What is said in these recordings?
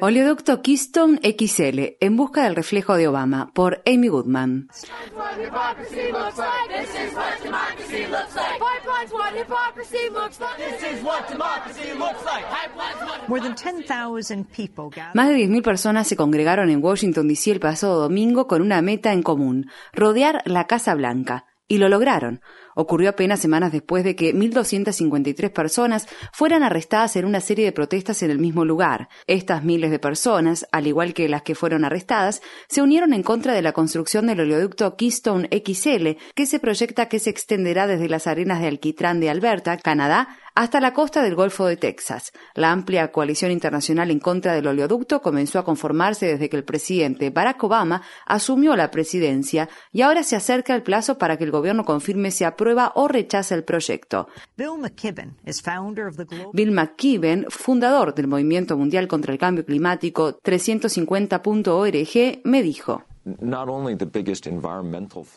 Oleoducto Keystone XL, En busca del reflejo de Obama, por Amy Goodman. This is what hypocrisy looks like. This is what democracy looks like. Pipelines what hypocrisy looks like. This is what democracy looks like. Pipelines what More than 10,000 people gathered. Más de 10.000 personas se congregaron en Washington, D.C. el pasado domingo con una meta en común, rodear la Casa Blanca. Y lo lograron. Ocurrió apenas semanas después de que 1.253 personas fueran arrestadas en una serie de protestas en el mismo lugar. Estas miles de personas, al igual que las que fueron arrestadas, se unieron en contra de la construcción del oleoducto Keystone XL, que se proyecta que se extenderá desde las arenas de Alquitrán de Alberta, Canadá, hasta la costa del Golfo de Texas. La amplia coalición internacional en contra del oleoducto comenzó a conformarse desde que el presidente Barack Obama asumió la presidencia y ahora se acerca el plazo para que el gobierno confirme si aprueba o rechaza el proyecto. Bill McKibben Bill fundador del Movimiento Mundial contra el Cambio Climático 350.org, me dijo.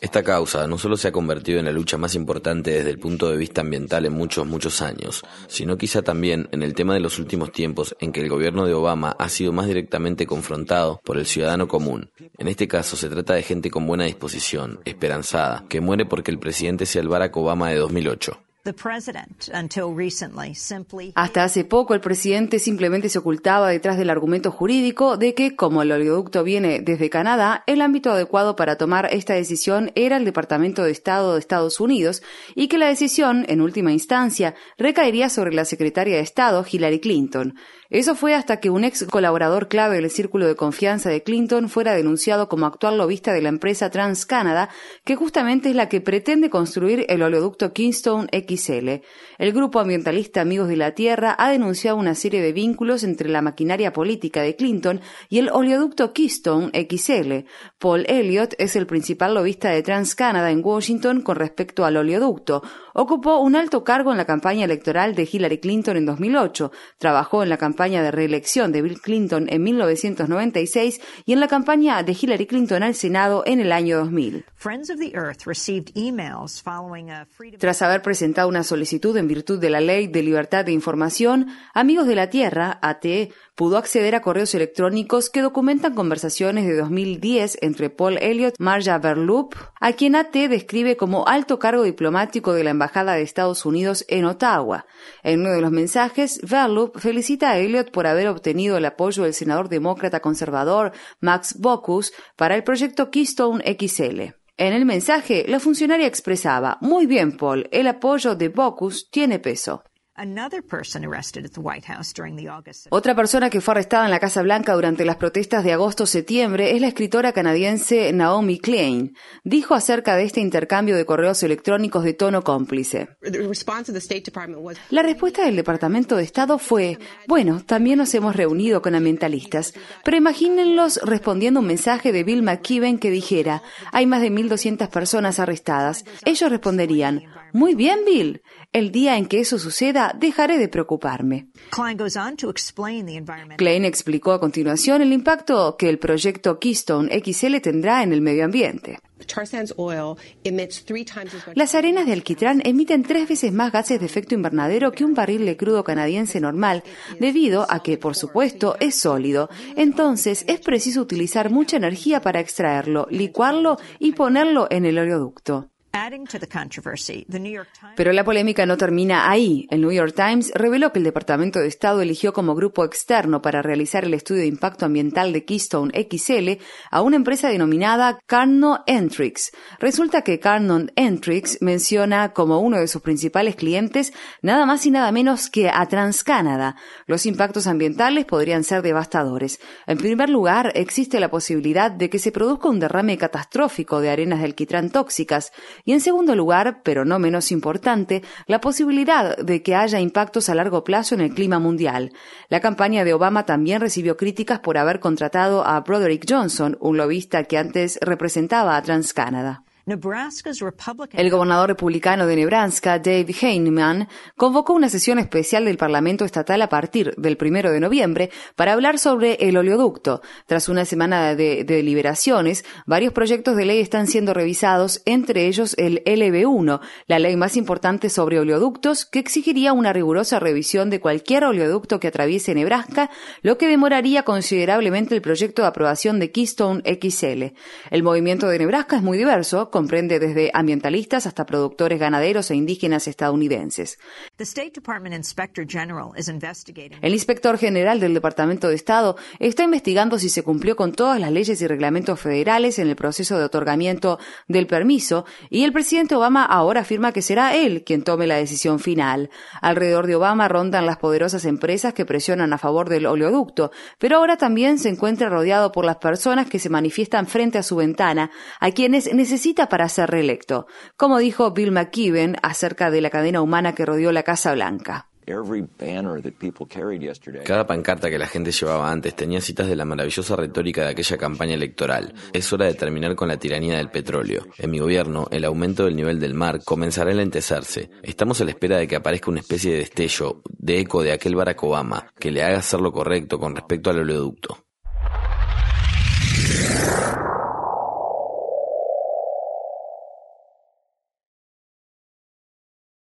Esta causa no solo se ha convertido en la lucha más importante desde el punto de vista ambiental en muchos, muchos años, sino quizá también en el tema de los últimos tiempos en que el gobierno de Obama ha sido más directamente confrontado por el ciudadano común. En este caso se trata de gente con buena disposición, esperanzada, que muere porque el presidente sea el Barack Obama de 2008. Hasta hace poco el presidente simplemente se ocultaba detrás del argumento jurídico de que, como el oleoducto viene desde Canadá, el ámbito adecuado para tomar esta decisión era el Departamento de Estado de Estados Unidos y que la decisión, en última instancia, recaería sobre la secretaria de Estado, Hillary Clinton. Eso fue hasta que un ex colaborador clave del círculo de confianza de Clinton fuera denunciado como actual lobista de la empresa TransCanada, que justamente es la que pretende construir el oleoducto Keystone XL. El grupo ambientalista Amigos de la Tierra ha denunciado una serie de vínculos entre la maquinaria política de Clinton y el oleoducto Keystone XL. Paul Elliott es el principal lobista de TransCanada en Washington con respecto al oleoducto. Ocupó un alto cargo en la campaña electoral de Hillary Clinton en 2008. Trabajó en la campaña de reelección de Bill Clinton en 1996 y en la campaña de Hillary Clinton al Senado en el año 2000. Friends of the Earth received emails following a freedom Tras haber presentado una solicitud en virtud de la Ley de Libertad de Información, Amigos de la Tierra, AT, pudo acceder a correos electrónicos que documentan conversaciones de 2010 entre Paul Elliott y Marja Verloop, a quien AT describe como alto cargo diplomático de la Embajada de Estados Unidos en Ottawa. En uno de los mensajes, Verloop felicita a Elliott por haber obtenido el apoyo del senador demócrata conservador Max Bocus para el proyecto Keystone XL. En el mensaje, la funcionaria expresaba, muy bien, Paul, el apoyo de Bocus tiene peso. Another person arrested at the White House during the August Otra persona que fue arrestada en la Casa Blanca durante las protestas de agosto-septiembre es la escritora canadiense Naomi Klein. Dijo acerca de este intercambio de correos electrónicos de tono cómplice. The response of the State Department was La respuesta del Departamento de Estado fue, bueno, también nos hemos reunido con ambientalistas, pero imagínenlos respondiendo un mensaje de Bill McKibben que dijera, hay más de 1.200 personas arrestadas. Ellos responderían, muy bien, Bill, el día en que eso suceda dejaré de preocuparme. Klein explicó a continuación el impacto que el proyecto Keystone XL tendrá en el medio ambiente. Las arenas de alquitrán emiten tres veces más gases de efecto invernadero que un barril de crudo canadiense normal, debido a que, por supuesto, es sólido. Entonces, es preciso utilizar mucha energía para extraerlo, licuarlo y ponerlo en el oleoducto. Pero la polémica no termina ahí. El New York Times reveló que el Departamento de Estado eligió como grupo externo para realizar el estudio de impacto ambiental de Keystone XL a una empresa denominada Carnot Entrix. Resulta que Carnot Entrix menciona como uno de sus principales clientes nada más y nada menos que a TransCanada. Los impactos ambientales podrían ser devastadores. En primer lugar, existe la posibilidad de que se produzca un derrame catastrófico de arenas de alquitrán tóxicas y en segundo lugar, pero no menos importante, la posibilidad de que haya impactos a largo plazo en el clima mundial. La campaña de Obama también recibió críticas por haber contratado a Broderick Johnson, un lobista que antes representaba a TransCanada. El gobernador republicano de Nebraska, Dave Heinemann, convocó una sesión especial del Parlamento estatal a partir del primero de noviembre para hablar sobre el oleoducto. Tras una semana de, de deliberaciones, varios proyectos de ley están siendo revisados, entre ellos el LB1, la ley más importante sobre oleoductos, que exigiría una rigurosa revisión de cualquier oleoducto que atraviese Nebraska, lo que demoraría considerablemente el proyecto de aprobación de Keystone XL. El movimiento de Nebraska es muy diverso, comprende desde ambientalistas hasta productores ganaderos e indígenas estadounidenses. El inspector general del Departamento de Estado está investigando si se cumplió con todas las leyes y reglamentos federales en el proceso de otorgamiento del permiso y el presidente Obama ahora afirma que será él quien tome la decisión final. Alrededor de Obama rondan las poderosas empresas que presionan a favor del oleoducto, pero ahora también se encuentra rodeado por las personas que se manifiestan frente a su ventana, a quienes necesita para ser reelecto, como dijo Bill McKibben acerca de la cadena humana que rodeó la Casa Blanca. Cada pancarta que la gente llevaba antes tenía citas de la maravillosa retórica de aquella campaña electoral. Es hora de terminar con la tiranía del petróleo. En mi gobierno, el aumento del nivel del mar comenzará a lentecerse. Estamos a la espera de que aparezca una especie de destello, de eco de aquel Barack Obama, que le haga hacer lo correcto con respecto al oleoducto.